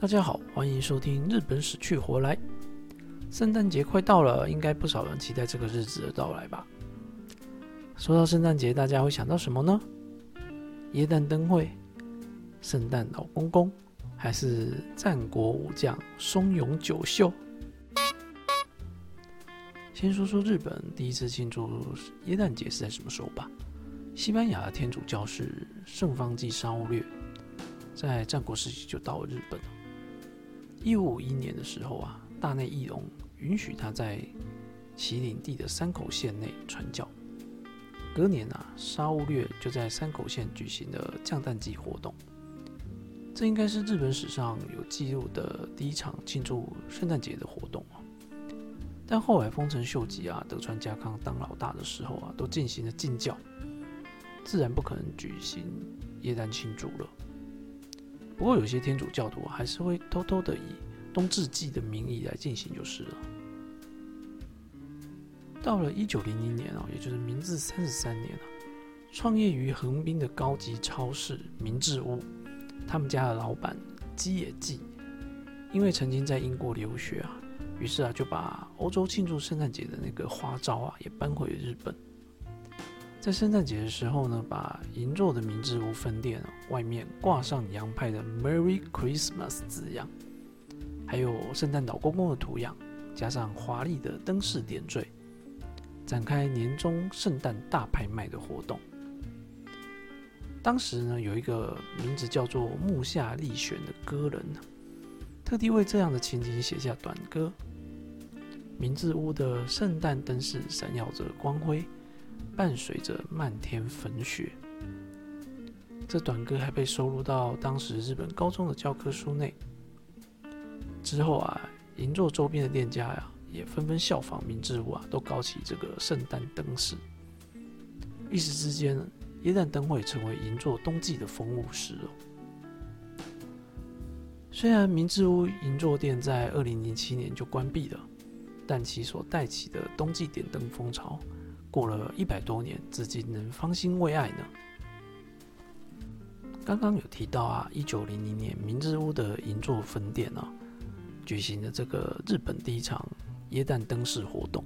大家好，欢迎收听《日本死去活来》。圣诞节快到了，应该不少人期待这个日子的到来吧？说到圣诞节，大家会想到什么呢？耶诞灯会、圣诞老公公，还是战国武将松永久秀？先说说日本第一次庆祝耶诞节是在什么时候吧？西班牙的天主教是圣方济沙乌略，在战国时期就到了日本了。一五五一年的时候啊，大内义隆允许他在其领地的山口县内传教。隔年啊，沙乌略就在山口县举行了降诞祭活动。这应该是日本史上有记录的第一场庆祝圣诞节的活动啊。但后来丰臣秀吉啊、德川家康当老大的时候啊，都进行了禁教，自然不可能举行耶诞庆祝了。不过有些天主教徒还是会偷偷的以冬至祭的名义来进行就是了。到了一九零零年啊，也就是明治三十三年啊，创业于横滨的高级超市明治屋，他们家的老板基野纪，因为曾经在英国留学啊，于是啊就把欧洲庆祝圣诞节的那个花招啊也搬回了日本。在圣诞节的时候呢，把银座的明治屋分店外面挂上洋派的 “Merry Christmas” 字样，还有圣诞老公公的图样，加上华丽的灯饰点缀，展开年终圣诞大拍卖的活动。当时呢，有一个名字叫做木下立选的歌人，特地为这样的情景写下短歌。明治屋的圣诞灯饰闪耀着光辉。伴随着漫天粉雪，这短歌还被收录到当时日本高中的教科书内。之后啊，银座周边的店家呀，也纷纷效仿明治屋啊，都搞起这个圣诞灯饰。一时之间，耶诞灯会成为银座冬季的风物诗哦。虽然明治屋银座店在二零零七年就关闭了，但其所带起的冬季点灯风潮。过了一百多年，至今能芳心未艾呢。刚刚有提到啊，一九零零年明治屋的银座分店啊，举行了这个日本第一场耶诞灯饰活动。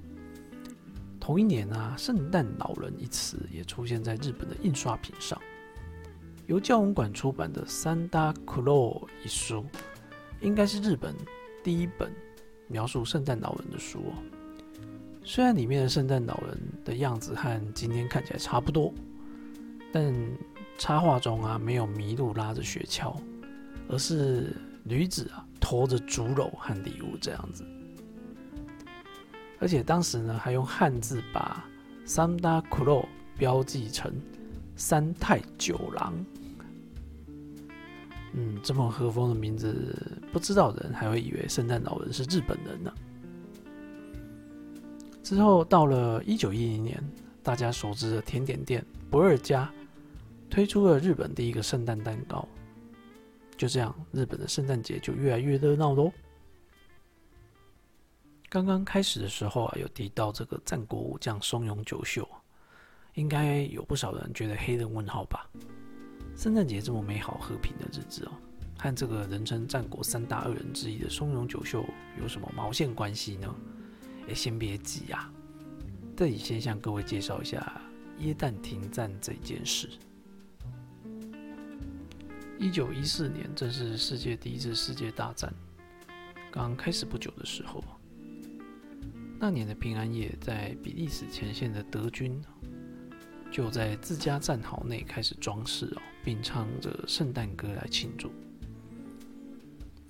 同一年啊，“圣诞老人”一词也出现在日本的印刷品上。由教文馆出版的《三大骷髅》一书，应该是日本第一本描述圣诞老人的书哦。虽然里面的圣诞老人的样子和今天看起来差不多，但插画中啊没有麋鹿拉着雪橇，而是女子啊驮着竹篓和礼物这样子。而且当时呢还用汉字把三大 Kuro 标记成三太九郎。嗯，这么和风的名字，不知道的人还会以为圣诞老人是日本人呢。之后到了一九一零年，大家熟知的甜点店不二家推出了日本第一个圣诞蛋糕。就这样，日本的圣诞节就越来越热闹喽。刚刚开始的时候啊，有提到这个战国武将松永久秀，应该有不少人觉得黑人问号吧？圣诞节这么美好和平的日子哦，和这个人称战国三大恶人之一的松永久秀有什么毛线关系呢？哎，先别急啊！这里先向各位介绍一下耶诞停战这件事。一九一四年，正是世界第一次世界大战刚开始不久的时候。那年的平安夜，在比利时前线的德军就在自家战壕内开始装饰哦，并唱着圣诞歌来庆祝。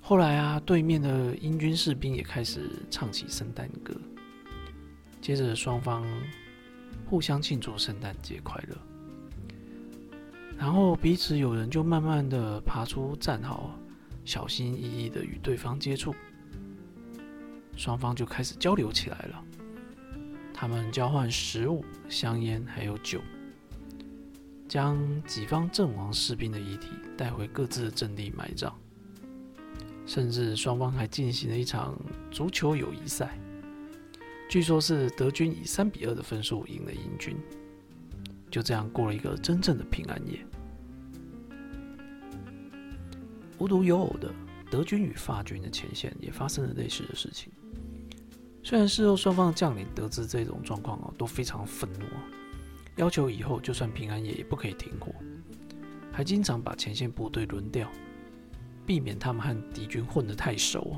后来啊，对面的英军士兵也开始唱起圣诞歌。接着，双方互相庆祝圣诞节快乐。然后，彼此有人就慢慢的爬出战壕，小心翼翼的与对方接触。双方就开始交流起来了。他们交换食物、香烟还有酒，将己方阵亡士兵的遗体带回各自的阵地埋葬。甚至双方还进行了一场足球友谊赛，据说是德军以三比二的分数赢了英军，就这样过了一个真正的平安夜。无独有偶的，德军与法军的前线也发生了类似的事情。虽然事后双方的将领得知这种状况啊，都非常愤怒啊，要求以后就算平安夜也不可以停火，还经常把前线部队轮调，避免他们和敌军混得太熟。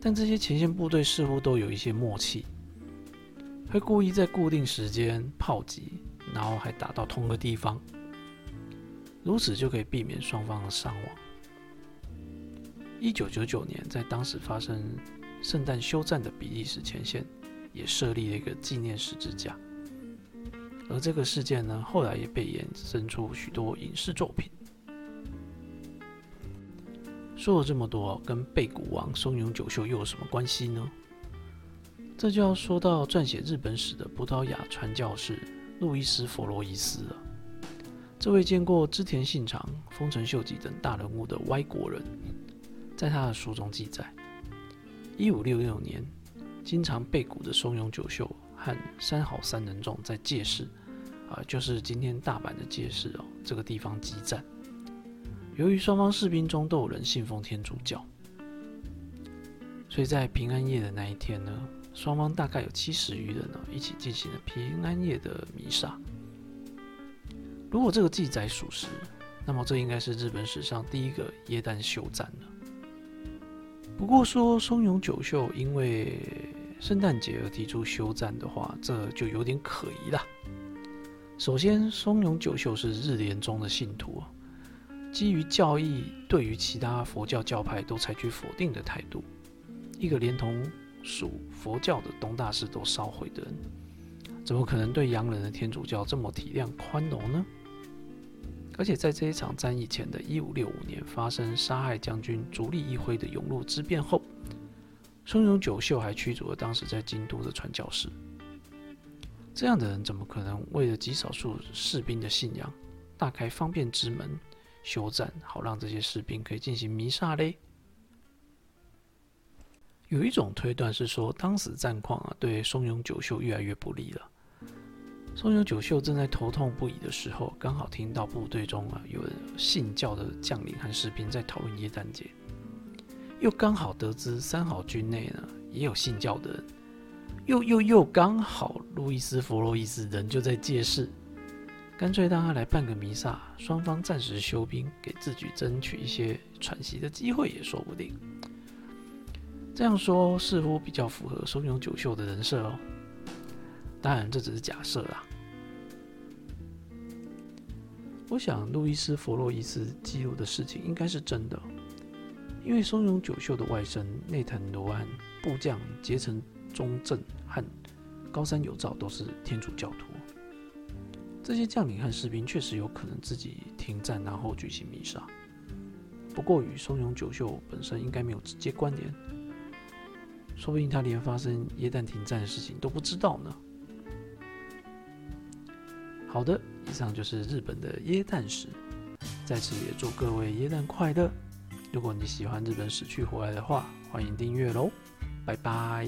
但这些前线部队似乎都有一些默契，会故意在固定时间炮击，然后还打到同个地方，如此就可以避免双方的伤亡。一九九九年，在当时发生。圣诞休战的比利时前线也设立了一个纪念十字架，而这个事件呢，后来也被衍生出许多影视作品。说了这么多，跟贝谷王松永久秀又有什么关系呢？这就要说到撰写日本史的葡萄牙传教士路易斯·弗洛伊斯了。这位见过织田信长、丰臣秀吉等大人物的歪国人，在他的书中记载。一五六六年，经常被捕的松永久秀和三好三人众在界市，啊，就是今天大阪的界市哦，这个地方激战。由于双方士兵中都有人信奉天主教，所以在平安夜的那一天呢，双方大概有七十余人呢，一起进行了平安夜的弥撒。如果这个记载属实，那么这应该是日本史上第一个耶诞休战了。不过说松永久秀因为圣诞节而提出休战的话，这就有点可疑了。首先，松永久秀是日莲宗的信徒啊，基于教义，对于其他佛教教派都采取否定的态度。一个连同属佛教的东大寺都烧毁的人，怎么可能对洋人的天主教这么体谅宽容呢？而且在这一场战役前的1565年发生杀害将军足利义辉的永禄之变后，松永久秀还驱逐了当时在京都的传教士。这样的人怎么可能为了极少数士兵的信仰，大开方便之门休战，好让这些士兵可以进行弥撒嘞？有一种推断是说，当时战况啊对松永久秀越来越不利了。松永久秀正在头痛不已的时候，刚好听到部队中啊有信教的将领和士兵在讨论耶诞节，又刚好得知三好军内呢也有信教的人，又又又刚好路易斯·弗洛伊斯人就在借势，干脆让他来办个弥撒，双方暂时休兵，给自己争取一些喘息的机会也说不定。这样说似乎比较符合松永久秀的人设哦。当然，这只是假设啦。我想，路易斯·弗洛伊斯记录的事情应该是真的，因为松永久秀的外甥内藤罗安、部将结城忠正和高山有照都是天主教徒。这些将领和士兵确实有可能自己停战，然后举行弥撒。不过，与松永久秀本身应该没有直接关联，说不定他连发生耶诞停战的事情都不知道呢。好的，以上就是日本的耶诞史，在此也祝各位耶诞快乐。如果你喜欢日本死去活来的话，欢迎订阅喽，拜拜。